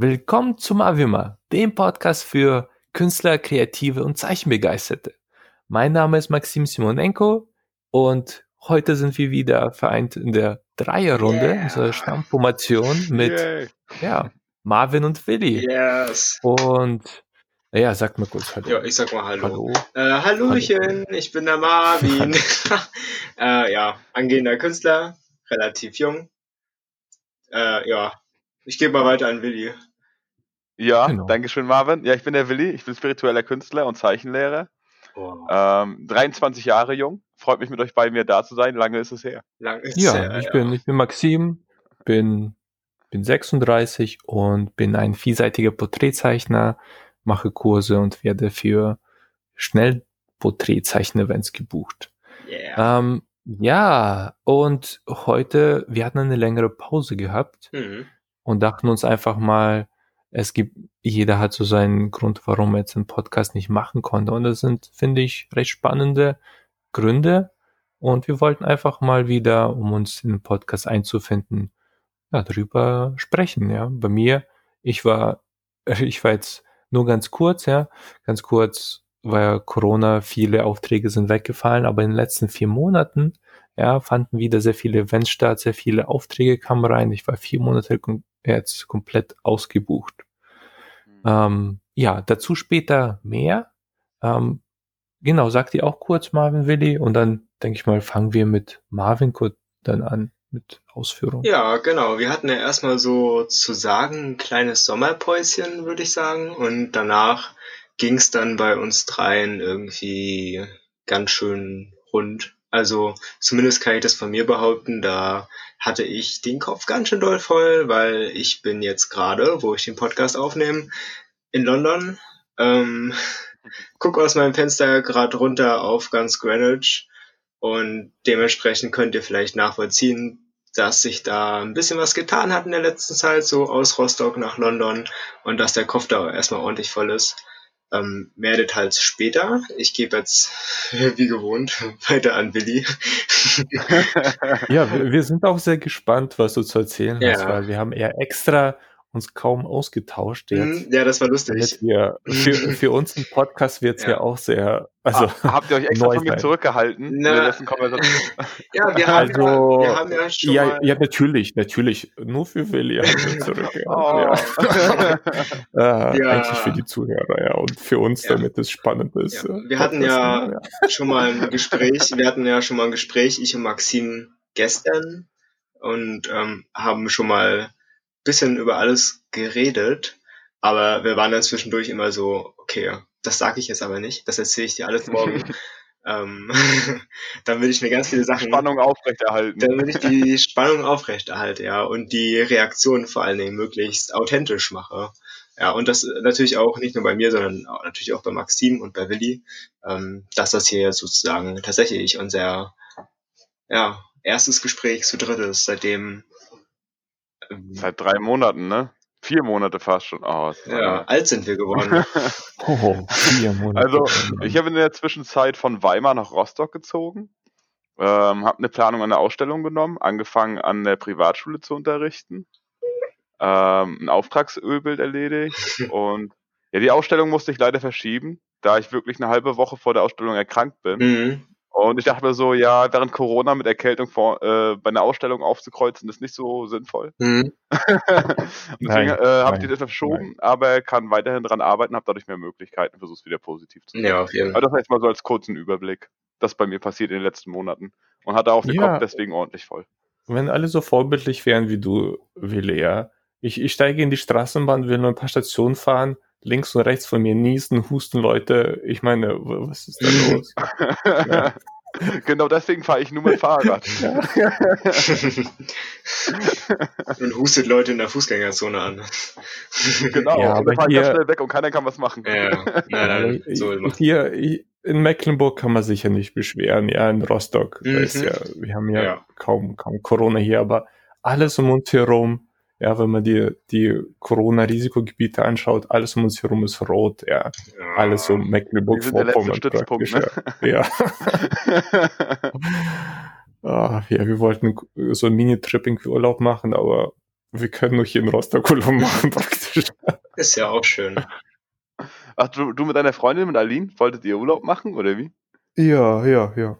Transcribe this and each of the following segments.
Willkommen zum Avima, dem Podcast für Künstler, Kreative und Zeichenbegeisterte. Mein Name ist Maxim Simonenko und heute sind wir wieder vereint in der Dreierrunde, yeah. unserer Stammformation mit yeah. ja, Marvin und Willi. Yes. Und ja, sag mal kurz Hallo. Ja, ich sag mal Hallo. Hallo. Äh, Hallöchen, Hallo. ich bin der Marvin. äh, ja, angehender Künstler, relativ jung. Äh, ja, ich gebe mal weiter an Willi. Ja, genau. danke schön, Marvin. Ja, ich bin der Willi, ich bin spiritueller Künstler und Zeichenlehrer. Oh. Ähm, 23 Jahre jung. Freut mich mit euch beiden wieder da zu sein. Lange ist es her. Lange ist ja, her, ich ja. bin ich bin Maxim, bin bin 36 und bin ein vielseitiger Porträtzeichner, mache Kurse und werde für Schnellporträtzeichen-Events gebucht. Yeah. Ähm, ja, und heute, wir hatten eine längere Pause gehabt mhm. und dachten uns einfach mal, es gibt, jeder hat so seinen Grund, warum er jetzt einen Podcast nicht machen konnte. Und das sind, finde ich, recht spannende Gründe. Und wir wollten einfach mal wieder, um uns in den Podcast einzufinden, ja, darüber sprechen, ja. Bei mir, ich war, ich war jetzt nur ganz kurz, ja, ganz kurz, weil Corona, viele Aufträge sind weggefallen, aber in den letzten vier Monaten, ja, fanden wieder sehr viele Events statt, sehr viele Aufträge kamen rein. Ich war vier Monate jetzt komplett ausgebucht. Mhm. Ähm, ja, dazu später mehr. Ähm, genau, sagt ihr auch kurz Marvin Willi und dann denke ich mal, fangen wir mit Marvin kurz dann an mit Ausführungen. Ja, genau. Wir hatten ja erstmal so zu sagen ein kleines Sommerpäuschen, würde ich sagen. Und danach ging es dann bei uns dreien irgendwie ganz schön rund. Also zumindest kann ich das von mir behaupten, da hatte ich den Kopf ganz schön doll voll, weil ich bin jetzt gerade, wo ich den Podcast aufnehme, in London. Ähm, guck aus meinem Fenster gerade runter auf ganz Greenwich und dementsprechend könnt ihr vielleicht nachvollziehen, dass sich da ein bisschen was getan hat in der letzten Zeit, so aus Rostock nach London und dass der Kopf da erstmal ordentlich voll ist. Ähm, mehr Details später. Ich gebe jetzt, wie gewohnt, weiter an Willi. ja, wir, wir, sind auch sehr gespannt, was du zu erzählen ja. hast, weil wir haben eher extra uns kaum ausgetauscht jetzt. Mhm, ja, das war lustig. Wir, für, für uns ein Podcast wird es ja. ja. auch sehr. Also, ah, habt ihr euch extra von mir zurückgehalten? Na, ja, wir haben, also, ja, wir haben ja schon. Ja, ja, natürlich, natürlich. Nur für Willi haben wir zurückgehalten. oh. ja. ja. Eigentlich für die Zuhörer, ja. Und für uns, damit es spannend ist. Wir hatten ja, schon mal ein Gespräch, wir hatten ja schon mal ein Gespräch, ich und Maxim gestern und ähm, haben schon mal bisschen über alles geredet, aber wir waren dann zwischendurch immer so, okay, das sage ich jetzt aber nicht, das erzähle ich dir alles morgen. ähm, dann will ich mir ganz viele Sachen. Spannung aufrechterhalten. Dann will ich die Spannung aufrechterhalten, ja, und die Reaktion vor allen Dingen möglichst authentisch mache. Ja, und das natürlich auch nicht nur bei mir, sondern auch, natürlich auch bei Maxim und bei Willi, ähm, dass das hier sozusagen tatsächlich unser ja, erstes Gespräch zu dritt ist, seitdem Seit drei Monaten, ne? Vier Monate fast schon. Oh, ja, alt sind wir geworden. oh, vier Monate. Also, ich habe in der Zwischenzeit von Weimar nach Rostock gezogen, ähm, habe eine Planung an der Ausstellung genommen, angefangen an der Privatschule zu unterrichten, ähm, ein Auftragsölbild erledigt und ja, die Ausstellung musste ich leider verschieben, da ich wirklich eine halbe Woche vor der Ausstellung erkrankt bin. Mhm. Und ich dachte mir so, ja, während Corona mit Erkältung vor, äh, bei einer Ausstellung aufzukreuzen, ist nicht so sinnvoll. Mhm. deswegen äh, habe ich das jetzt verschoben, nein. aber kann weiterhin daran arbeiten, habe dadurch mehr Möglichkeiten, versuche es wieder positiv zu machen. Ja, auf jeden Fall. Aber das heißt mal so als kurzen Überblick, das bei mir passiert in den letzten Monaten. Und hatte auch den ja. Kopf deswegen ordentlich voll. Wenn alle so vorbildlich wären wie du, Willi, Ich, ich steige in die Straßenbahn, will nur ein paar Stationen fahren, links und rechts von mir niesen, husten Leute. Ich meine, was ist da los? ja. Genau deswegen fahre ich nur mit Fahrrad. und hustet Leute in der Fußgängerzone an. Genau, ja, aber hier, schnell weg und keiner kann was machen. Ja, nein, nein, so hier in Mecklenburg kann man sich ja nicht beschweren, ja, in Rostock. Mhm. Ja, wir haben ja, ja, Kaum, kaum Corona hier, aber alles um uns herum ja, wenn man die, die Corona-Risikogebiete anschaut, alles um uns herum ist rot, ja. ja alles um Mecklenburg-Vorpommern praktisch. Ne? Ja. ah, ja, wir wollten so ein Mini-Tripping-Urlaub machen, aber wir können nur hier in Rostock Urlaub machen praktisch. Ist ja auch schön. Ach, du, du mit deiner Freundin, mit Aline, wolltet ihr Urlaub machen oder wie? Ja, ja, ja.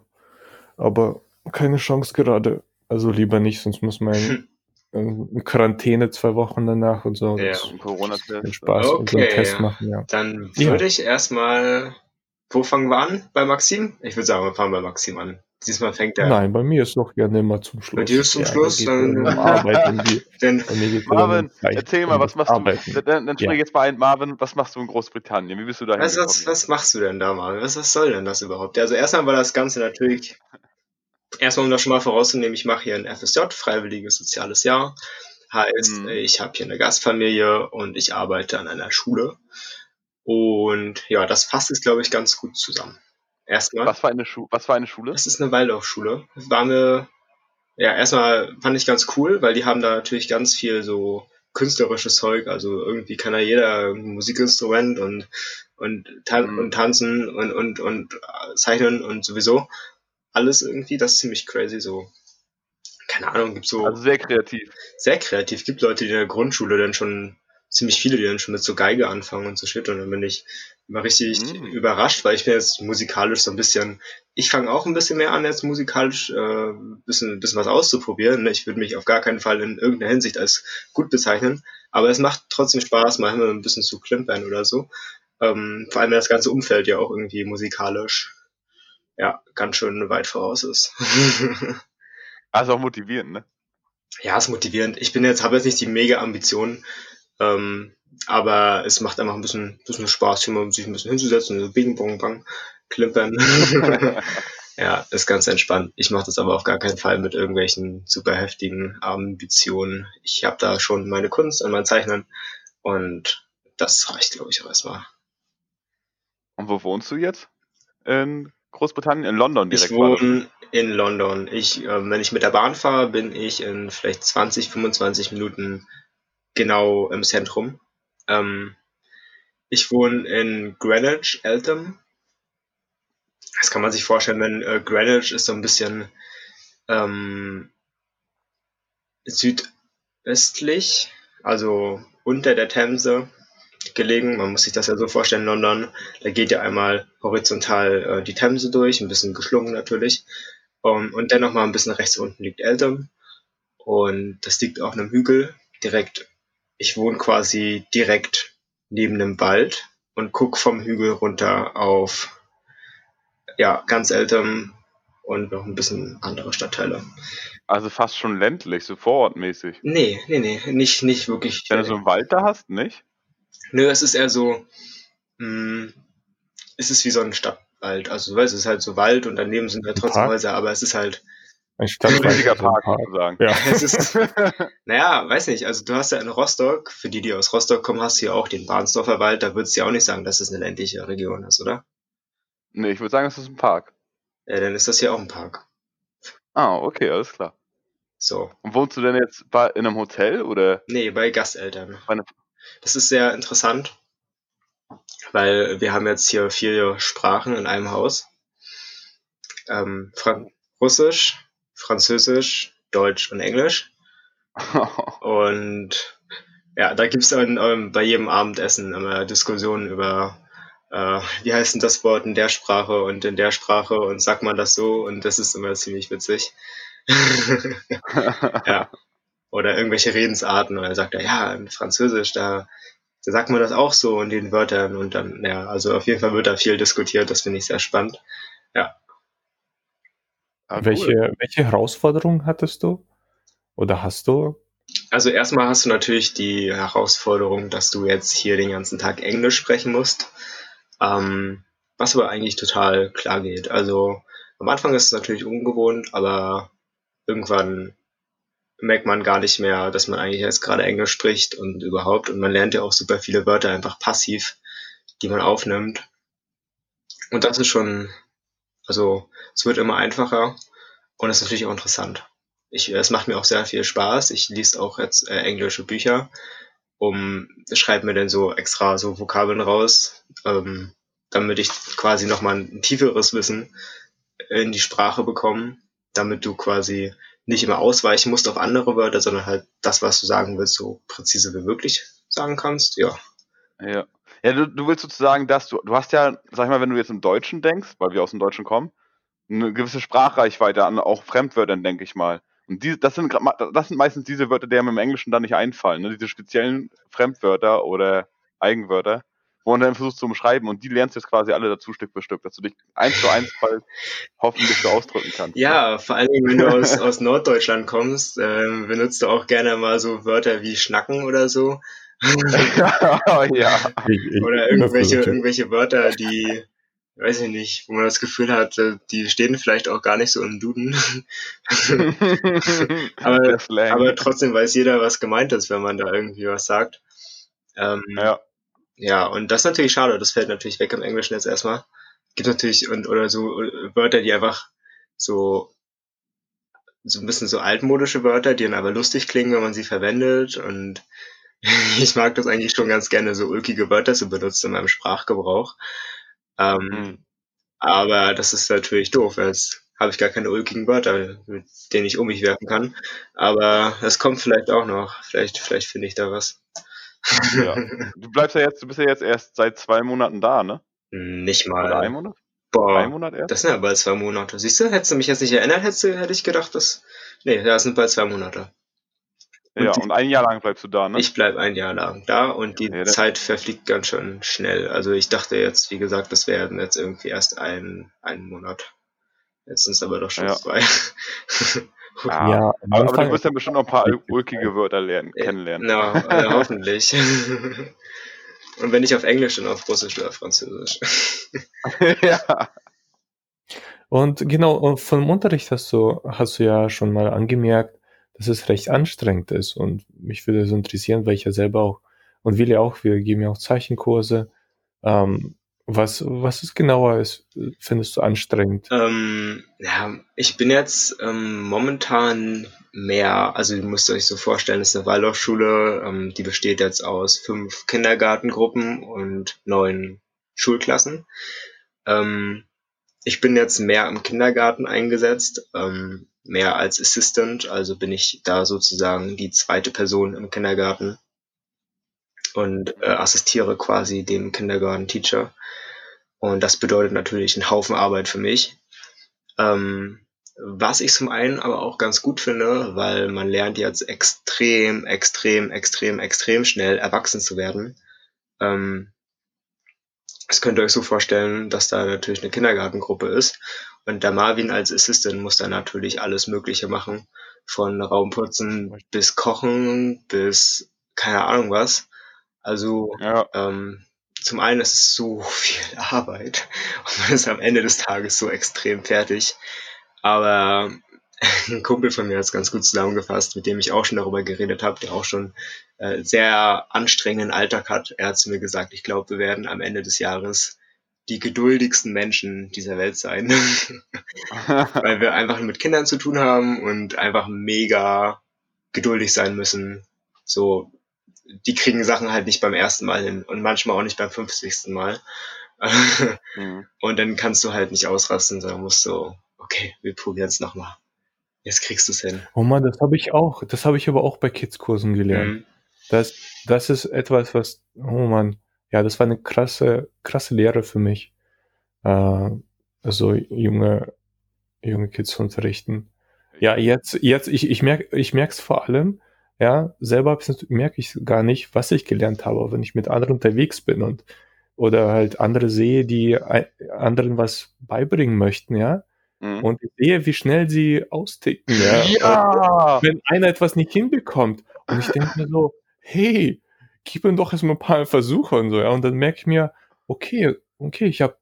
Aber keine Chance gerade. Also lieber nicht, sonst muss man in Quarantäne zwei Wochen danach und so. Ja, und Corona-Test. Spaß okay, und so einen Test machen, ja. Dann würde ja. ich erstmal. Wo fangen wir an? Bei Maxim? Ich würde sagen, wir fangen bei Maxim an. Diesmal fängt er. Nein, bei mir ist noch gerne immer zum Schluss. Bei dir ist zum ja, Schluss, dann. Um Arbeit die, Marvin, erzähl mal, was machst arbeiten. du? Dann, dann spring ja. jetzt mal ein, Marvin, was machst du in Großbritannien? Wie bist du da was, was, was machst du denn da, Marvin? Was, was soll denn das überhaupt? Also erstmal war das Ganze natürlich Erstmal, um das schon mal vorauszunehmen, ich mache hier ein FSJ, Freiwilliges Soziales Jahr. Heißt, mhm. ich habe hier eine Gastfamilie und ich arbeite an einer Schule. Und ja, das fasst es, glaube ich, ganz gut zusammen. Erstmal. Was war eine, Schu was war eine Schule? Das ist eine Waldorfschule. War eine, ja, erstmal fand ich ganz cool, weil die haben da natürlich ganz viel so künstlerisches Zeug. Also irgendwie kann da jeder ein Musikinstrument und, und, tan mhm. und tanzen und, und, und zeichnen und sowieso alles irgendwie, das ist ziemlich crazy so. Keine Ahnung, gibt so. Also sehr kreativ. Sehr kreativ. Gibt Leute, die in der Grundschule dann schon, ziemlich viele, die dann schon mit so Geige anfangen und so Shit. Und dann bin ich immer richtig mm. überrascht, weil ich bin jetzt musikalisch so ein bisschen, ich fange auch ein bisschen mehr an, jetzt musikalisch äh, bisschen, bisschen was auszuprobieren. Ich würde mich auf gar keinen Fall in irgendeiner Hinsicht als gut bezeichnen. Aber es macht trotzdem Spaß, mal ein bisschen zu klimpern oder so. Ähm, vor allem, wenn das ganze Umfeld ja auch irgendwie musikalisch ja, ganz schön weit voraus ist. also auch motivierend, ne? Ja, ist motivierend. Ich bin jetzt, habe jetzt nicht die mega Ambitionen, ähm, aber es macht einfach ein bisschen, bisschen Spaß, hier mal sich ein bisschen hinzusetzen, so bing, bong, bang, klimpern. ja, ist ganz entspannt. Ich mache das aber auf gar keinen Fall mit irgendwelchen super heftigen Ambitionen. Ich habe da schon meine Kunst an meinen Zeichnen und das reicht, glaube ich, auch erstmal. Und wo wohnst du jetzt? In Großbritannien? In London direkt? Ich wohne in London. Ich, äh, wenn ich mit der Bahn fahre, bin ich in vielleicht 20, 25 Minuten genau im Zentrum. Ähm, ich wohne in Greenwich, Eltham. Das kann man sich vorstellen, wenn äh, Greenwich ist so ein bisschen ähm, südöstlich, also unter der Themse gelegen. Man muss sich das ja so vorstellen, London, da geht ja einmal horizontal äh, die Themse durch, ein bisschen geschlungen natürlich. Um, und dann nochmal ein bisschen rechts unten liegt Eltham. Und das liegt auf einem Hügel, direkt, ich wohne quasi direkt neben einem Wald und guck vom Hügel runter auf, ja, ganz Eltham und noch ein bisschen andere Stadtteile. Also fast schon ländlich, so vorortmäßig. Nee, nee, nee, nicht, nicht wirklich. Wenn du so einen Wald da hast, nicht? Nö, es ist eher so, mh, hm, es ist wie so ein Stadtwald. Also, weißt, es ist halt so Wald und daneben sind halt trotzdem Häuser, aber es ist halt. Ein stadtwaldiger Park, sozusagen. Ja. Es ist, naja, weiß nicht. Also, du hast ja in Rostock, für die, die aus Rostock kommen, hast du ja auch den Bahnsdorfer Wald. Da würdest du ja auch nicht sagen, dass es eine ländliche Region ist, oder? Nee, ich würde sagen, es ist ein Park. Ja, dann ist das hier auch ein Park. Ah, okay, alles klar. So. Und wohnst du denn jetzt bei, in einem Hotel oder? Nee, bei Gasteltern. Bei einem, das ist sehr interessant, weil wir haben jetzt hier vier Sprachen in einem Haus. Ähm, Fran Russisch, Französisch, Deutsch und Englisch. und ja, da gibt's dann ähm, bei jedem Abendessen immer Diskussionen über, äh, wie heißt denn das Wort in der Sprache und in der Sprache und sagt man das so und das ist immer ziemlich witzig. ja oder irgendwelche Redensarten und dann sagt er, ja, in Französisch, da, da sagt man das auch so in den Wörtern und dann, ja, also auf jeden Fall wird da viel diskutiert, das finde ich sehr spannend. Ja. Ah, welche, cool. welche Herausforderungen hattest du? Oder hast du? Also erstmal hast du natürlich die Herausforderung, dass du jetzt hier den ganzen Tag Englisch sprechen musst. Ähm, was aber eigentlich total klar geht. Also am Anfang ist es natürlich ungewohnt, aber irgendwann merkt man gar nicht mehr, dass man eigentlich jetzt gerade Englisch spricht und überhaupt. Und man lernt ja auch super viele Wörter einfach passiv, die man aufnimmt. Und das ist schon, also es wird immer einfacher und es ist natürlich auch interessant. Ich, es macht mir auch sehr viel Spaß. Ich lese auch jetzt äh, englische Bücher, um schreibe mir dann so extra so Vokabeln raus, ähm, damit ich quasi nochmal ein tieferes Wissen in die Sprache bekomme, damit du quasi nicht immer ausweichen musst auf andere Wörter, sondern halt das, was du sagen willst, so präzise wie möglich sagen kannst, ja. Ja. Ja, du, du willst sozusagen, dass du, du hast ja, sag ich mal, wenn du jetzt im Deutschen denkst, weil wir aus dem Deutschen kommen, eine gewisse Sprachreichweite an auch Fremdwörtern, denke ich mal. Und die, das, sind, das sind meistens diese Wörter, die einem im Englischen dann nicht einfallen, ne? diese speziellen Fremdwörter oder Eigenwörter, wo man dann versucht zu umschreiben und die lernst du jetzt quasi alle dazu Stück für Stück, dass du dich eins zu eins bald hoffentlich so ausdrücken kannst. Ja, vor allem, wenn du aus, aus Norddeutschland kommst, äh, benutzt du auch gerne mal so Wörter wie Schnacken oder so. ja. Oder irgendwelche, irgendwelche Wörter, die, weiß ich nicht, wo man das Gefühl hat, äh, die stehen vielleicht auch gar nicht so im Duden. aber, aber trotzdem weiß jeder, was gemeint ist, wenn man da irgendwie was sagt. Ähm, ja. Ja, und das ist natürlich schade, das fällt natürlich weg im Englischen jetzt erstmal. Gibt natürlich, und, oder so äh, Wörter, die einfach so, so ein bisschen so altmodische Wörter, die dann aber lustig klingen, wenn man sie verwendet und ich mag das eigentlich schon ganz gerne, so ulkige Wörter zu benutzen in meinem Sprachgebrauch. Ähm, mhm. Aber das ist natürlich doof, weil jetzt habe ich gar keine ulkigen Wörter, mit denen ich um mich werfen kann. Aber das kommt vielleicht auch noch. Vielleicht, vielleicht finde ich da was. Ja. Du bleibst ja jetzt, du bist ja jetzt erst seit zwei Monaten da, ne? Nicht mal. Oder ein Monat? Boah, ein Monat erst? das sind ja bald zwei Monate. Siehst du, hättest du mich jetzt nicht erinnert, hättest du, hätte ich gedacht, dass. Nee, das sind bald zwei Monate. Ja, und ein Jahr lang bleibst du da, ne? Ich bleib ein Jahr lang da und die ja, Zeit verfliegt ganz schön schnell. Also ich dachte jetzt, wie gesagt, das werden jetzt irgendwie erst ein, ein Monat. Jetzt sind es aber doch schon ja. zwei. ja, ja aber, aber du wirst ja bestimmt noch ein paar ulkige Wörter lernen, kennenlernen. Ja, also hoffentlich. und wenn nicht auf Englisch, dann auf Russisch oder Französisch. ja. Und genau, vom Unterricht hast du, hast du ja schon mal angemerkt, dass es recht anstrengend ist. Und mich würde so interessieren, weil ich ja selber auch und will ja auch, wir geben ja auch Zeichenkurse. Ähm, was, was ist genauer ist, findest du anstrengend? Ähm, ja, ich bin jetzt ähm, momentan mehr, also ihr müsst euch so vorstellen, es ist eine Waldorfschule, ähm, die besteht jetzt aus fünf Kindergartengruppen und neun Schulklassen. Ähm, ich bin jetzt mehr im Kindergarten eingesetzt. Ähm, mehr als Assistant, also bin ich da sozusagen die zweite Person im Kindergarten und äh, assistiere quasi dem Kindergarten-Teacher. Und das bedeutet natürlich einen Haufen Arbeit für mich. Ähm, was ich zum einen aber auch ganz gut finde, weil man lernt jetzt extrem, extrem, extrem, extrem schnell erwachsen zu werden. Ähm, das könnt ihr euch so vorstellen, dass da natürlich eine Kindergartengruppe ist und der Marvin als Assistant muss dann natürlich alles Mögliche machen. Von Raumputzen bis Kochen bis keine Ahnung was. Also ja. ähm, zum einen ist es so viel Arbeit und man ist am Ende des Tages so extrem fertig. Aber ein Kumpel von mir hat es ganz gut zusammengefasst, mit dem ich auch schon darüber geredet habe, der auch schon äh, sehr anstrengenden Alltag hat. Er hat zu mir gesagt, ich glaube, wir werden am Ende des Jahres die geduldigsten Menschen dieser Welt sein. Weil wir einfach mit Kindern zu tun haben und einfach mega geduldig sein müssen. So, die kriegen Sachen halt nicht beim ersten Mal hin und manchmal auch nicht beim 50. Mal. mhm. Und dann kannst du halt nicht ausrasten, sondern musst so, okay, wir probieren es nochmal. Jetzt kriegst du es hin. Oh man, das habe ich auch. Das habe ich aber auch bei Kids-Kursen gelernt. Mhm. Das, das ist etwas, was, oh man, ja, das war eine krasse, krasse Lehre für mich, äh, so junge, junge Kids zu unterrichten. Ja, jetzt, jetzt, ich, ich merke, ich merke es vor allem, ja, selber merke ich gar nicht, was ich gelernt habe, wenn ich mit anderen unterwegs bin und oder halt andere sehe, die anderen was beibringen möchten, ja. Mhm. Und ich sehe, wie schnell sie austicken, ja. ja. wenn einer etwas nicht hinbekommt. Und ich denke mir so, hey, gib ihm doch erstmal ein paar Versuche und so, ja. Und dann merke ich mir, okay, okay, ich habe,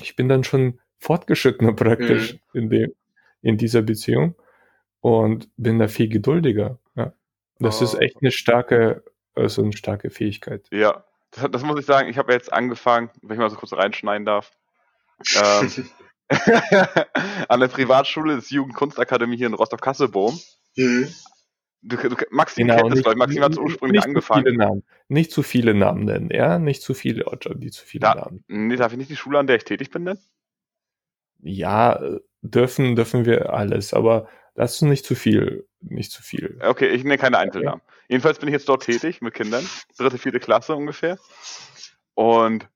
ich bin dann schon fortgeschrittener praktisch mhm. in dem, in dieser Beziehung und bin da viel geduldiger. Ja. Das oh. ist echt eine starke, also eine starke Fähigkeit. Ja, das, das muss ich sagen. Ich habe jetzt angefangen, wenn ich mal so kurz reinschneiden darf. ähm, an der Privatschule des Jugendkunstakademie hier in Rostock-Kasselbohm. Mhm. Du, du, Maxim genau, kennt das, weil Maxim hat ursprünglich nicht angefangen. Zu Namen, nicht zu viele Namen nennen, ja? Nicht zu viele Orte, die zu viele da, Namen. Nee, darf ich nicht die Schule, an der ich tätig bin, nennen? Ja, dürfen, dürfen wir alles, aber Das ist nicht zu viel, nicht zu viel. Okay, ich nenne keine Einzelnamen. Okay. Jedenfalls bin ich jetzt dort tätig mit Kindern, dritte, vierte Klasse ungefähr. Und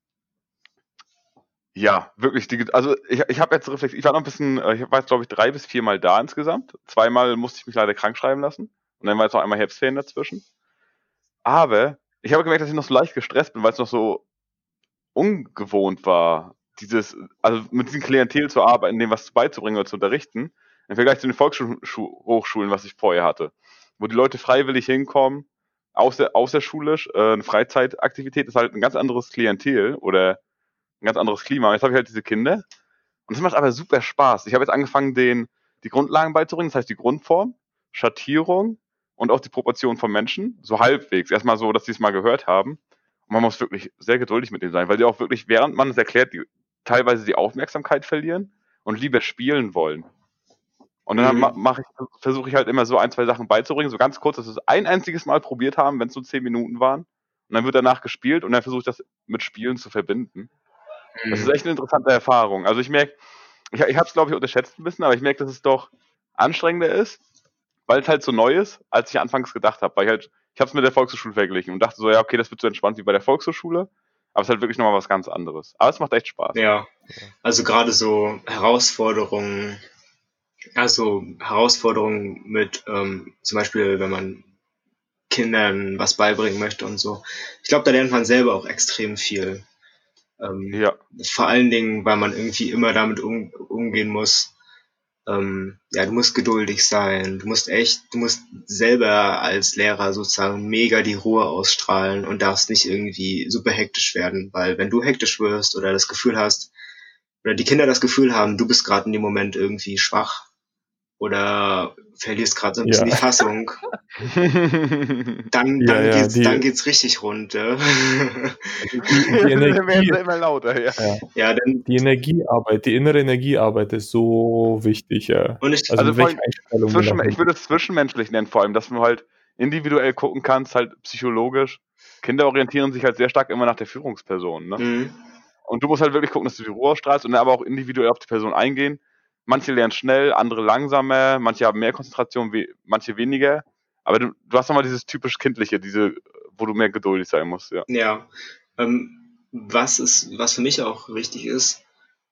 ja, wirklich, die, also ich, ich habe jetzt reflektiert, ich war noch ein bisschen, äh, ich war jetzt glaube ich drei bis viermal da insgesamt. Zweimal musste ich mich leider krank schreiben lassen. Und dann war jetzt noch einmal Herbstferien dazwischen. Aber ich habe gemerkt, dass ich noch so leicht gestresst bin, weil es noch so ungewohnt war, dieses, also mit diesem Klientel zu arbeiten, dem was beizubringen oder zu unterrichten, im Vergleich zu den Volkshochschulen, was ich vorher hatte. Wo die Leute freiwillig hinkommen, außer, außerschulisch, äh, eine Freizeitaktivität ist halt ein ganz anderes Klientel oder ein ganz anderes Klima. Jetzt habe ich halt diese Kinder und es macht aber super Spaß. Ich habe jetzt angefangen, den die Grundlagen beizubringen, das heißt die Grundform, Schattierung und auch die Proportion von Menschen, so halbwegs. Erstmal so, dass sie es mal gehört haben. Und man muss wirklich sehr geduldig mit denen sein, weil die auch wirklich, während man es erklärt, die, teilweise die Aufmerksamkeit verlieren und lieber spielen wollen. Und dann mhm. mache ich, versuche ich halt immer so ein, zwei Sachen beizubringen, so ganz kurz, dass wir es ein einziges Mal probiert haben, wenn es so zehn Minuten waren. Und dann wird danach gespielt und dann versuche ich das mit Spielen zu verbinden. Das ist mhm. echt eine interessante Erfahrung. Also ich merke, ich, ich habe es glaube ich unterschätzt ein bisschen, aber ich merke, dass es doch anstrengender ist, weil es halt so neu ist, als ich anfangs gedacht habe. Weil ich halt, ich habe es mit der Volkshochschule verglichen und dachte so, ja, okay, das wird so entspannt wie bei der Volkshochschule, aber es ist halt wirklich nochmal was ganz anderes. Aber es macht echt Spaß. Ja, also gerade so Herausforderungen, also Herausforderungen mit, ähm, zum Beispiel, wenn man Kindern was beibringen möchte und so. Ich glaube, da lernt man selber auch extrem viel. Ähm, ja. Vor allen Dingen, weil man irgendwie immer damit um, umgehen muss. Ähm, ja, du musst geduldig sein. Du musst echt, du musst selber als Lehrer sozusagen mega die Ruhe ausstrahlen und darfst nicht irgendwie super hektisch werden, weil wenn du hektisch wirst oder das Gefühl hast, oder die Kinder das Gefühl haben, du bist gerade in dem Moment irgendwie schwach, oder verlierst gerade so ein bisschen ja. die Fassung, dann, dann, ja, ja, geht's, die, dann geht's richtig rund. Ja. Die, die Energie, immer lauter, ja. Ja, dann, die Energiearbeit, die innere Energiearbeit ist so wichtig. Ja. Und ich, also, also zwischen, ich würde es zwischenmenschlich nennen, vor allem, dass du halt individuell gucken kannst, halt psychologisch. Kinder orientieren sich halt sehr stark immer nach der Führungsperson. Ne? Mhm. Und du musst halt wirklich gucken, dass du die Ruhe ausstrahlst und dann aber auch individuell auf die Person eingehen manche lernen schnell, andere langsamer, manche haben mehr Konzentration, we manche weniger. Aber du, du hast nochmal dieses typisch kindliche, diese, wo du mehr geduldig sein musst, ja. Ja. Ähm, was ist, was für mich auch wichtig ist,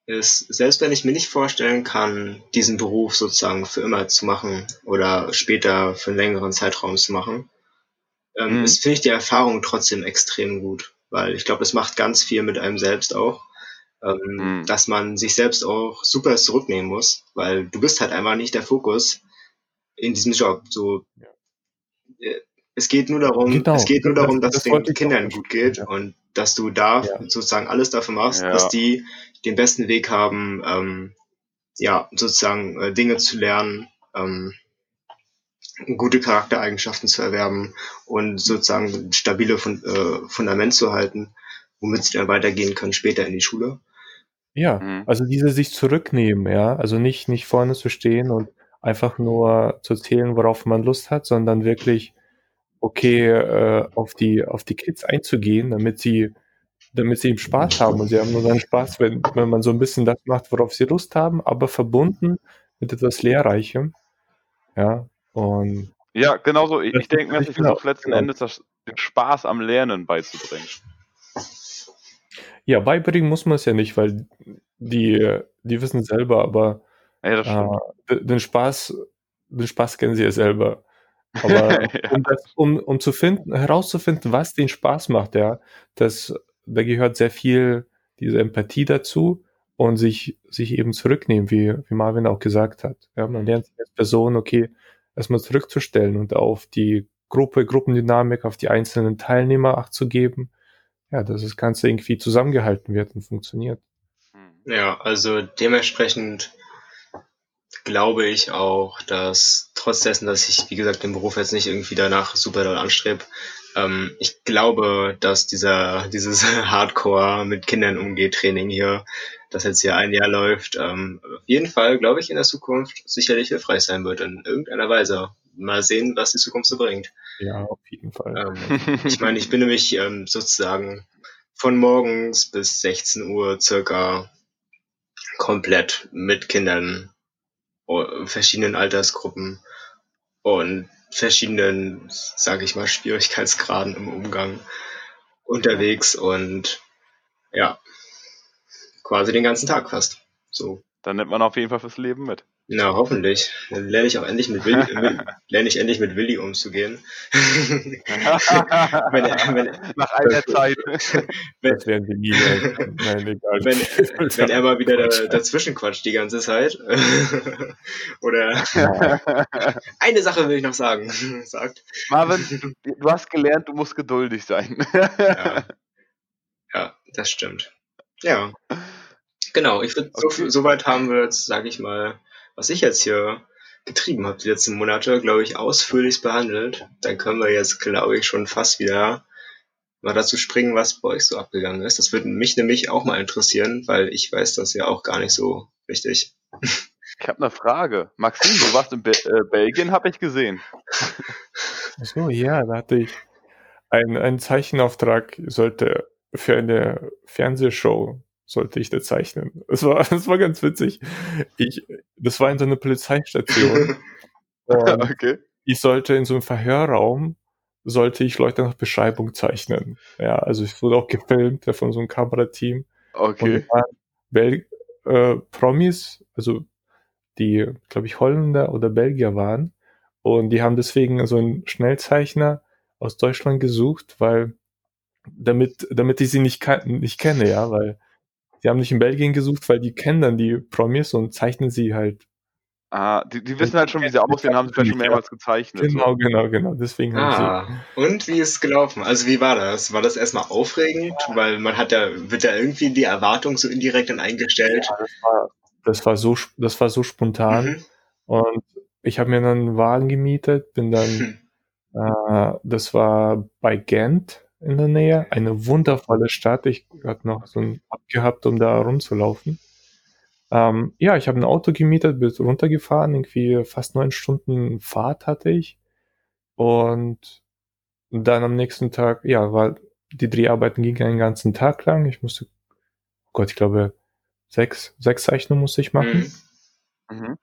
ist, selbst wenn ich mir nicht vorstellen kann, diesen Beruf sozusagen für immer zu machen oder später für einen längeren Zeitraum zu machen, ähm, mhm. ist, finde ich die Erfahrung trotzdem extrem gut, weil ich glaube, es macht ganz viel mit einem selbst auch ähm, mhm. dass man sich selbst auch super zurücknehmen muss, weil du bist halt einfach nicht der Fokus in diesem Job. So, äh, es geht nur darum, genau. es geht nur darum, dass das, das den Kindern gut geht ja. und dass du da ja. sozusagen alles dafür machst, ja. dass die den besten Weg haben, ähm, ja, sozusagen äh, Dinge zu lernen, ähm, gute Charaktereigenschaften zu erwerben und sozusagen ein stabile Fund äh, Fundament zu halten, womit sie dann weitergehen können später in die Schule. Ja, Mhm. also diese sich zurücknehmen, ja. Also nicht, nicht vorne zu stehen und einfach nur zu erzählen, worauf man Lust hat, sondern wirklich, okay, äh, auf die, auf die Kids einzugehen, damit sie, damit sie eben Spaß haben. Und sie haben nur dann Spaß, wenn, wenn man so ein bisschen das macht, worauf sie Lust haben, aber verbunden mit etwas Lehrreichem. Ja, und Ja, genauso. Ich, ich denke mir, ich genau, versuche letzten genau. Endes das, den Spaß am Lernen beizubringen. Ja, beibringen muss man es ja nicht, weil die, die wissen selber, aber ja, äh, den Spaß, den Spaß kennen sie ja selber. Aber ja. um, das, um, um zu finden, herauszufinden, was den Spaß macht, ja, das, da gehört sehr viel diese Empathie dazu und sich, sich eben zurücknehmen, wie, wie Marvin auch gesagt hat. Ja, man lernt sich als Person, okay, erstmal zurückzustellen und auf die Gruppe, Gruppendynamik, auf die einzelnen Teilnehmer Acht zu geben ja, dass das Ganze irgendwie zusammengehalten wird und funktioniert. Hm. Ja, also dementsprechend glaube ich auch, dass trotz dessen, dass ich, wie gesagt, den Beruf jetzt nicht irgendwie danach super doll anstrebe, ähm, ich glaube, dass dieser, dieses Hardcore mit Kindern umgeht Training hier, das jetzt hier ein Jahr läuft, ähm, auf jeden Fall, glaube ich, in der Zukunft sicherlich hilfreich sein wird in irgendeiner Weise. Mal sehen, was die Zukunft so bringt. Ja, auf jeden Fall. Ähm, ich meine, ich bin nämlich ähm, sozusagen von morgens bis 16 Uhr circa komplett mit Kindern verschiedenen Altersgruppen und verschiedenen, sage ich mal, Schwierigkeitsgraden im Umgang unterwegs und ja, quasi den ganzen Tag fast. So. Dann nimmt man auf jeden Fall fürs Leben mit. Na, hoffentlich. Dann lerne ich auch endlich mit Willi, lerne ich endlich mit Willi umzugehen. wenn er, wenn, Nach einer Zeit. Wenn, das werden wir nie. Nein, egal. Wenn, wenn er mal wieder da, dazwischen quatscht die ganze Zeit. Oder eine Sache will ich noch sagen. Sagt. Marvin, du, du hast gelernt, du musst geduldig sein. ja. ja, das stimmt. Ja. Genau, ich würde okay. so, soweit haben wir jetzt, sage ich mal, was ich jetzt hier getrieben habe die letzten Monate, glaube ich, ausführlich behandelt. Dann können wir jetzt, glaube ich, schon fast wieder mal dazu springen, was bei euch so abgegangen ist. Das würde mich nämlich auch mal interessieren, weil ich weiß das ja auch gar nicht so richtig. Ich habe eine Frage. Maxim, du warst in Be äh, Belgien, habe ich gesehen. Achso, ja, da hatte ich einen, einen Zeichenauftrag, sollte für eine Fernsehshow sollte ich da zeichnen. Es war, es war ganz witzig. Ich, das war in so einer Polizeistation. okay. Ich sollte in so einem Verhörraum, sollte ich Leute nach Beschreibung zeichnen. Ja, also ich wurde auch gefilmt von so einem Kamerateam. Okay. Bel äh, Promis, also die, glaube ich, Holländer oder Belgier waren. Und die haben deswegen so einen Schnellzeichner aus Deutschland gesucht, weil damit, damit ich sie nicht, nicht kenne, ja, weil die haben nicht in Belgien gesucht, weil die kennen dann die Promis und zeichnen sie halt. Ah, die, die wissen halt schon, wie sie aussehen, haben sie vielleicht schon mehrmals gezeichnet. Genau, so. genau, genau. Deswegen ah, haben sie. Und wie ist es gelaufen? Also wie war das? War das erstmal aufregend? Weil man hat ja, wird ja irgendwie die Erwartung so indirekt dann eingestellt. Ja, das war, das war so, das war so spontan. Mhm. Und ich habe mir dann einen Wagen gemietet, bin dann, äh, das war bei Gent, in der Nähe. Eine wundervolle Stadt. Ich hatte noch so ein abgehabt, um da rumzulaufen. Ähm, ja, ich habe ein Auto gemietet, bin runtergefahren, irgendwie fast neun Stunden Fahrt hatte ich. Und dann am nächsten Tag, ja, war die Dreharbeiten gingen einen ganzen Tag lang. Ich musste, oh Gott, ich glaube, sechs, sechs Zeichnungen musste ich machen. Mhm. Mhm.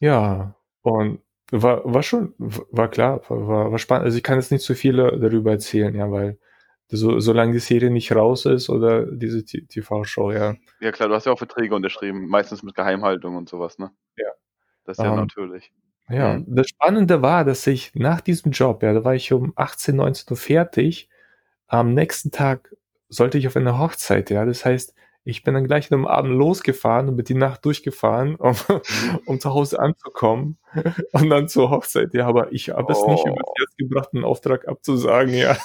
Ja, und war, war schon, war klar, war, war spannend. Also ich kann jetzt nicht so viel darüber erzählen, ja, weil so, solange die Serie nicht raus ist oder diese TV-Show, ja. Ja klar, du hast ja auch Verträge unterschrieben, meistens mit Geheimhaltung und sowas, ne? Ja. Das ist ja um, ähm, natürlich. Ja, mhm. das Spannende war, dass ich nach diesem Job, ja, da war ich um 18, 19 Uhr fertig, am nächsten Tag sollte ich auf eine Hochzeit, ja, das heißt, ich bin dann gleich am Abend losgefahren und mit die Nacht durchgefahren, um, um zu Hause anzukommen und dann zur Hochzeit. Ja, aber ich habe es oh. nicht über Herz gebracht, einen Auftrag abzusagen, ja.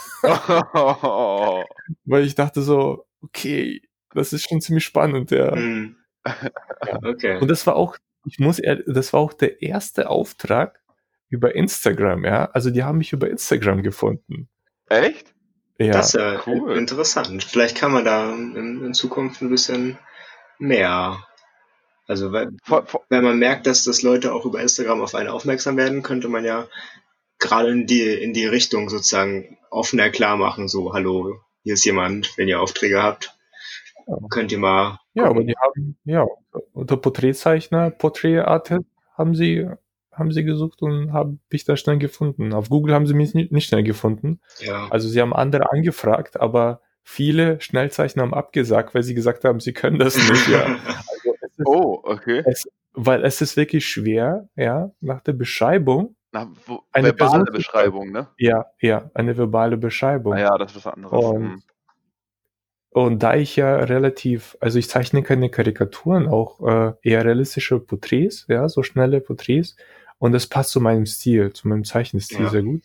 Oh. Weil ich dachte so, okay, das ist schon ziemlich spannend, ja. Mm. ja. Okay. Und das war auch, ich muss ehrlich, das war auch der erste Auftrag über Instagram, ja. Also die haben mich über Instagram gefunden. Echt? Ja, das ist ja cool. interessant. Vielleicht kann man da in, in Zukunft ein bisschen mehr. Also wenn, wenn man merkt, dass das Leute auch über Instagram auf einen aufmerksam werden, könnte man ja gerade in die, in die Richtung sozusagen offener klar machen, so, hallo, hier ist jemand, wenn ihr Aufträge habt, könnt ihr mal. Ja, aber die haben, ja, unter Porträtzeichner, Porträtartist haben sie haben sie gesucht und habe ich da schnell gefunden. Auf Google haben sie mich nicht, schnell gefunden. Ja. Also sie haben andere angefragt, aber viele Schnellzeichner haben abgesagt, weil sie gesagt haben, sie können das nicht. Ja. Also ist, oh, okay. Es, weil es ist wirklich schwer, ja, nach der Beschreibung. Na, wo, eine verbale Beschreibung, ne? Ja, ja, eine verbale Beschreibung. Ah, ja, das ist was anderes. Und, hm. und da ich ja relativ, also ich zeichne keine Karikaturen, auch äh, eher realistische Porträts, ja, so schnelle Porträts. Und das passt zu meinem Stil, zu meinem Zeichenstil ja. sehr gut.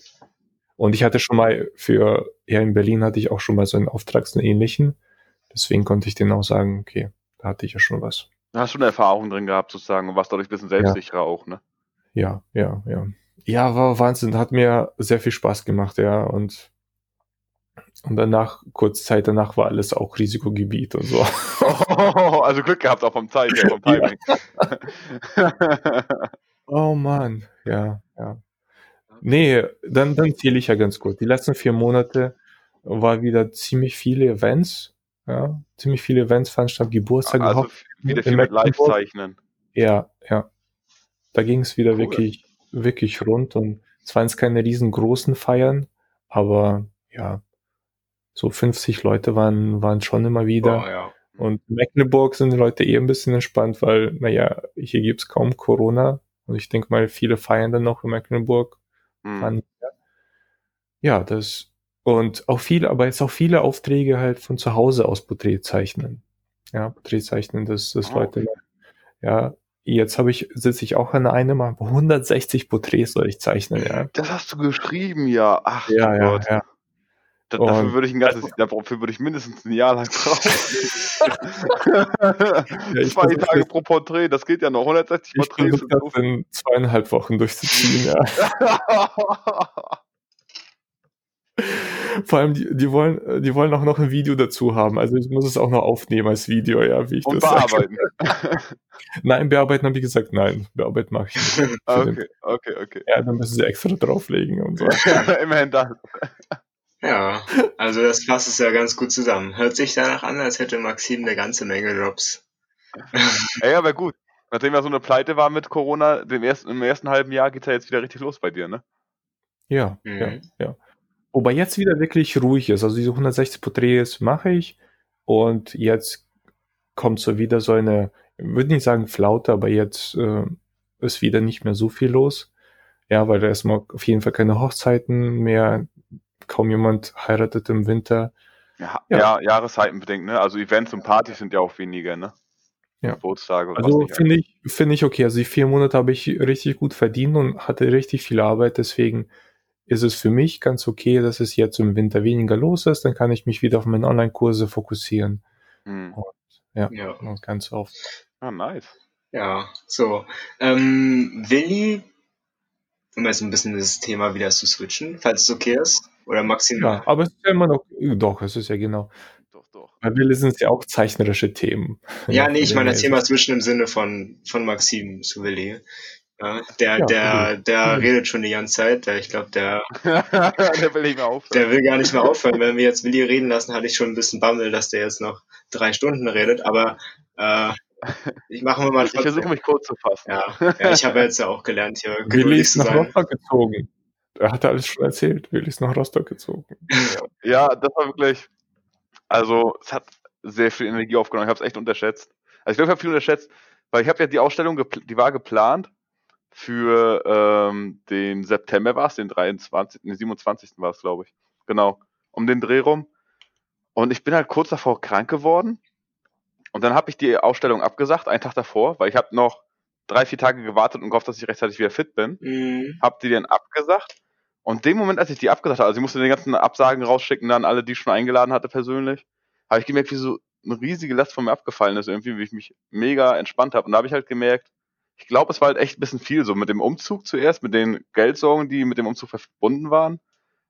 Und ich hatte schon mal für, ja, in Berlin hatte ich auch schon mal so einen Auftrag, so einen ähnlichen. Deswegen konnte ich denen auch sagen, okay, da hatte ich ja schon was. Da hast du eine Erfahrung drin gehabt, sozusagen, und warst dadurch ein bisschen selbstsicherer ja. auch, ne? Ja, ja, ja. Ja, war Wahnsinn, hat mir sehr viel Spaß gemacht, ja, und, und danach, kurz Zeit danach war alles auch Risikogebiet und so. Oh, also Glück gehabt auch vom Zeit, ja, vom Timing. Oh Mann, ja, ja. Nee, dann, dann zähle ich ja ganz gut. Die letzten vier Monate war wieder ziemlich viele Events, ja, ziemlich viele Events veranstaltet, Geburtstag also gehabt. Wieder viel mit Live zeichnen. Ja, ja. Da ging es wieder cool. wirklich, wirklich rund und es waren jetzt keine riesengroßen Feiern, aber ja, so 50 Leute waren, waren schon immer wieder. Oh, ja. Und in Mecklenburg sind die Leute eh ein bisschen entspannt, weil, naja, hier gibt's kaum Corona. Und ich denke mal, viele feiern dann noch in Mecklenburg. Mhm. Ja, das, und auch viele, aber jetzt auch viele Aufträge halt von zu Hause aus Porträt zeichnen. Ja, Porträt zeichnen, dass, dass oh, Leute, okay. ja, jetzt habe ich, sitze ich auch an einem, 160 Porträts soll ich zeichnen, ja. Das hast du geschrieben, ja. Ach, ja, ja, Gott. ja. Da, dafür würde ich ein ganzes, dafür würde ich mindestens ein Jahr lang brauchen. ja, Zwei Tage pro Porträt, das geht ja noch. 160 Porträts. Ich das in zweieinhalb Wochen durchzuziehen, ja. Vor allem, die, die, wollen, die wollen auch noch ein Video dazu haben. Also ich muss es auch noch aufnehmen als Video, ja, wie ich Und das bearbeiten. nein, bearbeiten habe ich gesagt, nein, bearbeiten mache ich nicht. okay, okay, okay. Ja, dann müssen sie extra drauflegen und so. Immerhin das. Ja, also das fasst es ja ganz gut zusammen. Hört sich danach an, als hätte Maxim eine ganze Menge Jobs. Ey, aber gut. Nachdem ja so eine Pleite war mit Corona, dem ersten, im ersten halben Jahr geht es ja jetzt wieder richtig los bei dir, ne? Ja, mhm. ja, ja. Wobei jetzt wieder wirklich ruhig ist. Also diese 160 Porträts mache ich und jetzt kommt so wieder so eine, ich würde nicht sagen Flaute, aber jetzt äh, ist wieder nicht mehr so viel los. Ja, weil da erstmal auf jeden Fall keine Hochzeiten mehr kaum jemand heiratet im Winter. Ja, ja. ja Jahreszeitenbedingt, ne? Also Events und Partys sind ja auch weniger, ne? Ja. Geburtstage. Also finde ich, finde ich okay. Also die vier Monate habe ich richtig gut verdient und hatte richtig viel Arbeit. Deswegen ist es für mich ganz okay, dass es jetzt im Winter weniger los ist. Dann kann ich mich wieder auf meine Online-Kurse fokussieren. Hm. Und, ja, ja. Und ganz oft. Ah, nice. Ja, so. Ähm, Willi, um jetzt ein bisschen das Thema wieder zu switchen, falls es okay ist. Oder maximal. Ja, aber es ist ja immer noch, doch, es ist ja genau. Doch, doch. Weil wir sind ja auch zeichnerische Themen. Ja, nee, ich meine das Thema zwischen im Sinne von, von Maxim zu Willi. Ja, der, ja, der, der mhm. redet schon die ganze Zeit. Ich glaube, der, der will nicht mehr aufhören. Der will gar nicht mehr aufhören. Wenn wir jetzt Willi reden lassen, hatte ich schon ein bisschen Bammel, dass der jetzt noch drei Stunden redet. Aber äh, ich mache mal Ich versuche mich kurz zu fassen. Ja, ja ich habe jetzt ja auch gelernt, hier Willi ist nach Rostock gezogen. Er hatte alles schon erzählt. Willi ist nach Rostock gezogen. ja, das war wirklich. Also, es hat sehr viel Energie aufgenommen. Ich habe es echt unterschätzt. Also, ich glaube, ich habe viel unterschätzt, weil ich habe ja die Ausstellung, die war geplant für ähm, den September war es, den 23., den 27. war es, glaube ich. Genau, um den Dreh rum. Und ich bin halt kurz davor krank geworden. Und dann habe ich die Ausstellung abgesagt, einen Tag davor, weil ich habe noch drei, vier Tage gewartet und gehofft, dass ich rechtzeitig wieder fit bin. Mhm. Hab die dann abgesagt. Und dem Moment, als ich die abgesagt habe, also ich musste den ganzen Absagen rausschicken, dann alle, die ich schon eingeladen hatte persönlich, habe ich gemerkt, wie so eine riesige Last von mir abgefallen ist, irgendwie, wie ich mich mega entspannt habe. Und da habe ich halt gemerkt, ich glaube, es war halt echt ein bisschen viel so mit dem Umzug zuerst, mit den Geldsorgen, die mit dem Umzug verbunden waren.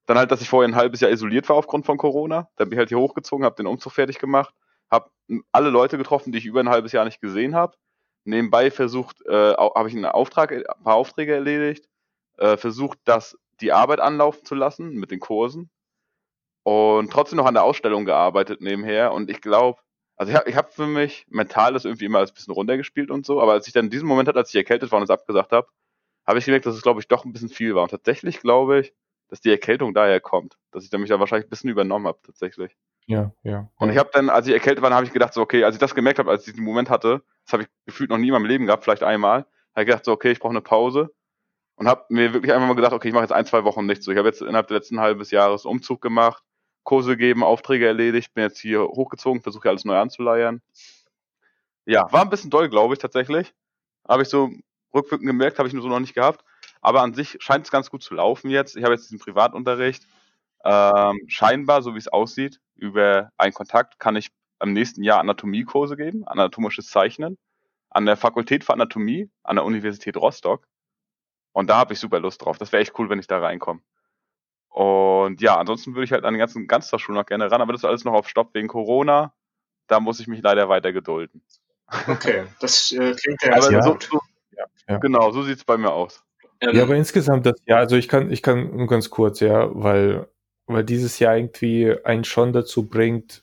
Dann halt, dass ich vorher ein halbes Jahr isoliert war aufgrund von Corona. Dann bin ich halt hier hochgezogen, habe den Umzug fertig gemacht, habe alle Leute getroffen, die ich über ein halbes Jahr nicht gesehen habe. Nebenbei versucht, äh, habe ich einen Auftrag, ein paar Aufträge erledigt, äh, versucht, das die Arbeit anlaufen zu lassen mit den Kursen und trotzdem noch an der Ausstellung gearbeitet nebenher. Und ich glaube, also ich habe ich hab für mich mental das irgendwie immer ein bisschen runtergespielt und so, aber als ich dann diesen Moment hatte, als ich erkältet war und es abgesagt habe, habe ich gemerkt, dass es, glaube ich, doch ein bisschen viel war. Und tatsächlich glaube ich, dass die Erkältung daher kommt, dass ich dann mich da wahrscheinlich ein bisschen übernommen habe, tatsächlich. Ja, ja. Und ich habe dann, als ich erkältet war, habe ich gedacht, so, okay, als ich das gemerkt habe, als ich diesen Moment hatte, das habe ich gefühlt noch nie in meinem Leben gehabt, vielleicht einmal, habe ich gedacht, so, okay, ich brauche eine Pause. Und habe mir wirklich einfach mal gedacht, okay, ich mache jetzt ein, zwei Wochen nichts so. Ich habe jetzt innerhalb der letzten halbes Jahres Umzug gemacht, Kurse geben, Aufträge erledigt, bin jetzt hier hochgezogen, versuche alles neu anzuleiern. Ja, war ein bisschen doll, glaube ich, tatsächlich. Habe ich so rückwirkend gemerkt, habe ich nur so noch nicht gehabt. Aber an sich scheint es ganz gut zu laufen jetzt. Ich habe jetzt diesen Privatunterricht. Ähm, scheinbar, so wie es aussieht, über einen Kontakt kann ich im nächsten Jahr Anatomiekurse geben, anatomisches Zeichnen, an der Fakultät für Anatomie an der Universität Rostock. Und da habe ich super Lust drauf. Das wäre echt cool, wenn ich da reinkomme. Und ja, ansonsten würde ich halt an den ganzen Ganztagsschulen noch gerne ran, aber das ist alles noch auf Stopp wegen Corona. Da muss ich mich leider weiter gedulden. Okay, das äh, klingt ja, aber so, so, ja, ja. Genau, so sieht es bei mir aus. Ähm, ja, aber insgesamt das ja, also ich kann, ich kann nur ganz kurz, ja, weil, weil dieses Jahr irgendwie einen schon dazu bringt,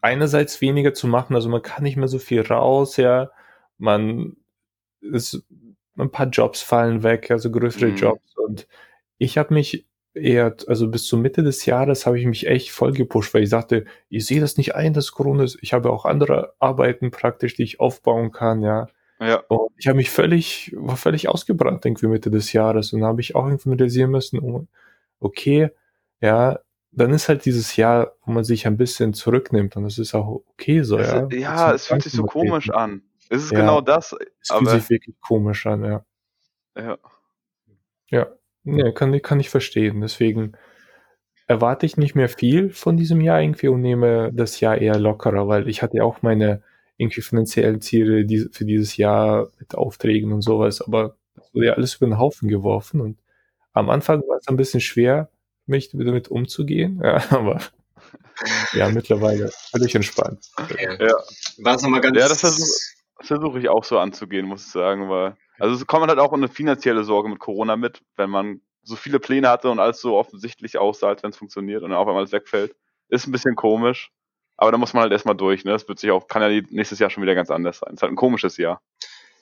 einerseits weniger zu machen, also man kann nicht mehr so viel raus, ja, man es, ein paar Jobs fallen weg, also größere mhm. Jobs. Und ich habe mich eher, also bis zur Mitte des Jahres habe ich mich echt voll gepusht, weil ich sagte, ich sehe das nicht ein, dass Corona ist. Ich habe auch andere Arbeiten praktisch, die ich aufbauen kann, ja. Ja. Und ich habe mich völlig, war völlig ausgebrannt irgendwie Mitte des Jahres und habe ich auch irgendwie realisieren müssen, oh, okay, ja, dann ist halt dieses Jahr, wo man sich ein bisschen zurücknimmt und das ist auch okay so, ja. Es, ja, es fühlt sich so komisch an. Es ist ja, genau das. Es fühlt sich wirklich komisch an, ja. Ja. Ja, nee, kann, kann ich verstehen. Deswegen erwarte ich nicht mehr viel von diesem Jahr irgendwie und nehme das Jahr eher lockerer, weil ich hatte ja auch meine irgendwie finanziellen Ziele für dieses Jahr mit Aufträgen und sowas, aber das wurde ja alles über den Haufen geworfen und am Anfang war es ein bisschen schwer, mich damit umzugehen, ja, aber ja, mittlerweile völlig entspannt. Ja. ja. War es nochmal ganz. Ja, das versuche versuch ich auch so anzugehen, muss ich sagen, weil, also es kommt halt auch eine finanzielle Sorge mit Corona mit, wenn man so viele Pläne hatte und alles so offensichtlich aussah, als wenn es funktioniert und dann auf einmal alles wegfällt. Ist ein bisschen komisch, aber da muss man halt erstmal durch, ne? Das wird sich auch, kann ja nächstes Jahr schon wieder ganz anders sein. Ist halt ein komisches Jahr.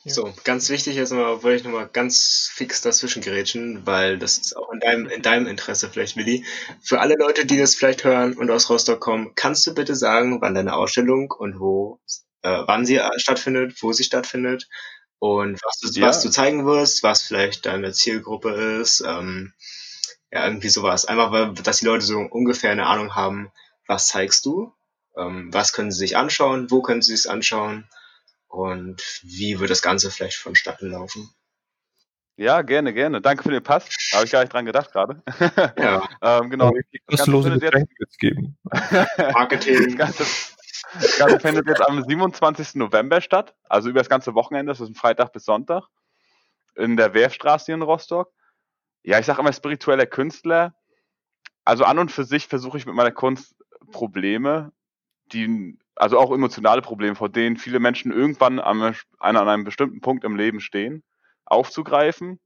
So, ganz wichtig jetzt mal, wollte ich nochmal ganz fix dazwischen gerätschen, weil das ist auch in deinem, in deinem Interesse vielleicht, Willi. Für alle Leute, die das vielleicht hören und aus Rostock kommen, kannst du bitte sagen, wann deine Ausstellung und wo, äh, wann sie stattfindet, wo sie stattfindet und was du, ja. was du zeigen wirst, was vielleicht deine Zielgruppe ist, ähm, ja, irgendwie sowas. Einfach, weil, dass die Leute so ungefähr eine Ahnung haben, was zeigst du, ähm, was können sie sich anschauen, wo können sie es anschauen und wie wird das Ganze vielleicht vonstatten laufen? Ja, gerne, gerne. Danke für den Pass. Da habe ich gar nicht dran gedacht gerade. Ja. ähm, genau. Kostenlose Getränke jetzt geben. Marketing. Das Ganze, das Ganze findet jetzt am 27. November statt, also über das ganze Wochenende, das ist ein Freitag bis Sonntag, in der Wehrstraße in Rostock. Ja, ich sage immer spiritueller Künstler. Also an und für sich versuche ich mit meiner Kunst Probleme, die also auch emotionale Probleme, vor denen viele Menschen irgendwann an, an einem bestimmten Punkt im Leben stehen, aufzugreifen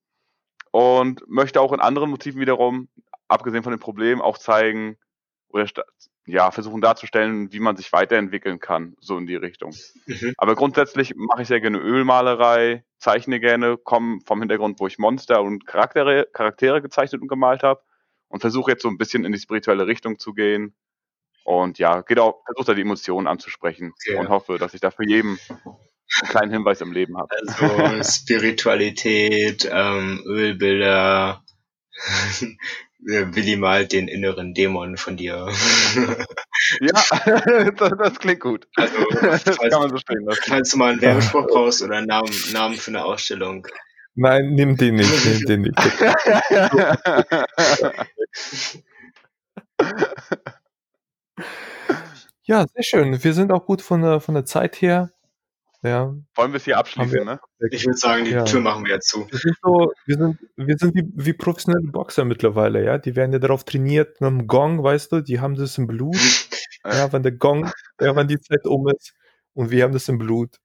und möchte auch in anderen Motiven wiederum, abgesehen von den Problemen, auch zeigen oder ja, versuchen darzustellen, wie man sich weiterentwickeln kann, so in die Richtung. Mhm. Aber grundsätzlich mache ich sehr gerne Ölmalerei, zeichne gerne, komme vom Hintergrund, wo ich Monster und Charaktere, Charaktere gezeichnet und gemalt habe und versuche jetzt so ein bisschen in die spirituelle Richtung zu gehen, und ja, geht auch, versucht da die Emotionen anzusprechen okay. und hoffe, dass ich da für jeden einen kleinen Hinweis im Leben habe. Also Spiritualität, ähm, Ölbilder, Willi malt den inneren Dämon von dir. ja, das, das, klingt gut. Also, falls, das kann man so stehen lassen. Falls du mal einen Werbespruch brauchst oder einen Namen, Namen für eine Ausstellung. Nein, nimm den nicht, nimm den nicht. Ja, sehr schön. Wir sind auch gut von der, von der Zeit her. Ja. Wollen wir es hier abschließen, wir, ne? Ich würde sagen, die ja. Tür machen wir jetzt zu. Wir sind, so, wir sind, wir sind wie, wie professionelle Boxer mittlerweile, ja. Die werden ja darauf trainiert, mit einem Gong, weißt du, die haben das im Blut. ja, wenn der Gong, ja, wenn die Zeit um ist. Und wir haben das im Blut.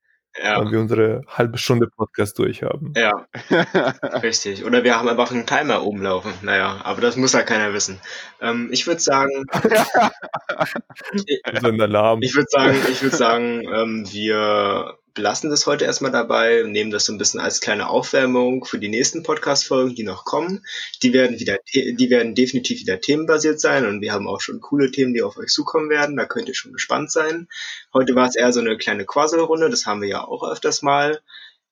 Ja. Wenn wir unsere halbe Stunde Podcast durchhaben. Ja, richtig. Oder wir haben einfach einen Timer oben laufen. Naja, aber das muss ja keiner wissen. Ähm, ich würde sagen, so ein Alarm. Ich würde sagen, ich würde sagen, ähm, wir belassen das heute erstmal dabei und nehmen das so ein bisschen als kleine Aufwärmung für die nächsten Podcast-Folgen, die noch kommen. Die werden wieder, die werden definitiv wieder themenbasiert sein und wir haben auch schon coole Themen, die auf euch zukommen werden. Da könnt ihr schon gespannt sein. Heute war es eher so eine kleine Quasselrunde, das haben wir ja auch öfters mal.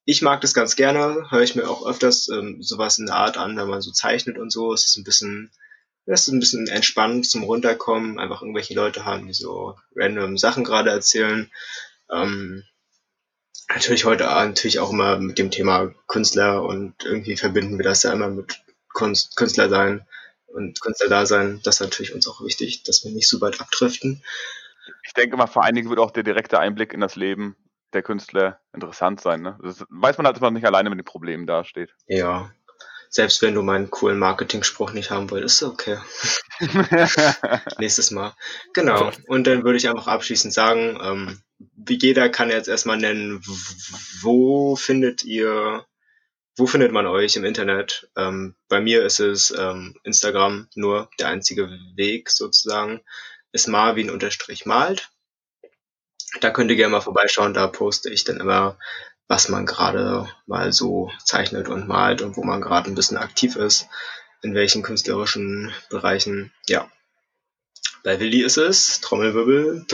Ich mag das ganz gerne, höre ich mir auch öfters ähm, sowas in der Art an, wenn man so zeichnet und so. Es ist ein bisschen, es ist ein bisschen entspannt zum Runterkommen, einfach irgendwelche Leute haben, die so random Sachen gerade erzählen. Ähm, natürlich heute natürlich auch immer mit dem Thema Künstler und irgendwie verbinden wir das ja immer mit Kunst, Künstler sein und Künstler da sein. Das ist natürlich uns auch wichtig, dass wir nicht so weit abdriften. Ich denke mal, vor einigen wird auch der direkte Einblick in das Leben der Künstler interessant sein. Ne? Das weiß man halt, dass man nicht alleine mit den Problemen dasteht. Ja, selbst wenn du meinen coolen Marketing-Spruch nicht haben wolltest, ist okay. Nächstes Mal. Genau. Und dann würde ich einfach abschließend sagen, ähm, wie jeder kann jetzt erstmal nennen, wo findet ihr, wo findet man euch im Internet? Ähm, bei mir ist es ähm, Instagram nur der einzige Weg sozusagen, ist Marvin-malt. Da könnt ihr gerne mal vorbeischauen, da poste ich dann immer was man gerade mal so zeichnet und malt und wo man gerade ein bisschen aktiv ist, in welchen künstlerischen Bereichen. Ja. Bei Willi ist es Trommelwirbel.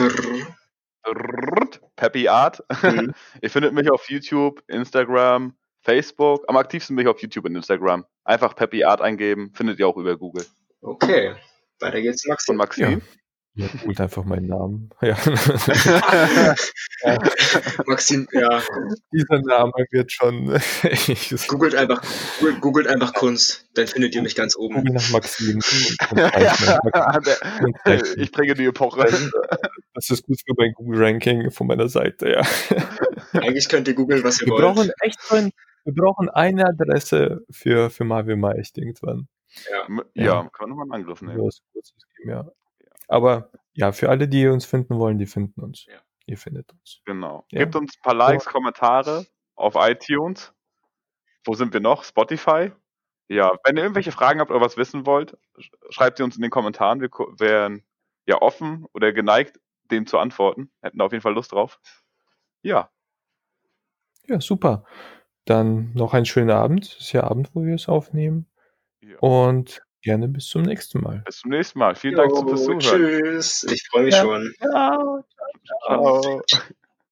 Peppy Art. Mhm. Ihr findet mich auf YouTube, Instagram, Facebook. Am aktivsten bin ich auf YouTube und Instagram. Einfach Peppy Art eingeben, findet ihr auch über Google. Okay, weiter geht's, Maxim. Und Maxim? Ja. Ja, googelt einfach meinen Namen. Ja. Maxim, ja. Dieser Name wird schon. googelt, einfach, googelt einfach Kunst, dann findet ihr mich ganz oben. Google nach Maxim. ich bringe die Epoche. Das ist gut für mein Google-Ranking von meiner Seite, ja. Eigentlich könnt ihr googeln, was ihr wir wollt. Brauchen echt ein, wir brauchen eine Adresse für, für Marvin echt irgendwann. Ja, ja, ja kann man einen Angriff nehmen. Ja. Aber ja, für alle, die uns finden wollen, die finden uns. Ja. Ihr findet uns. Genau. Ja. Gebt uns ein paar Likes, Kommentare auf iTunes. Wo sind wir noch? Spotify. Ja, wenn ihr irgendwelche Fragen habt oder was wissen wollt, schreibt sie uns in den Kommentaren. Wir wären ja offen oder geneigt, dem zu antworten. Hätten da auf jeden Fall Lust drauf. Ja. Ja, super. Dann noch einen schönen Abend. Es ist ja Abend, wo wir es aufnehmen. Ja. Und Gerne bis zum nächsten Mal. Bis zum nächsten Mal. Vielen jo, Dank fürs Zuhören. Tschüss. Ich freue mich ja. schon. Ciao. ciao, ciao. ciao.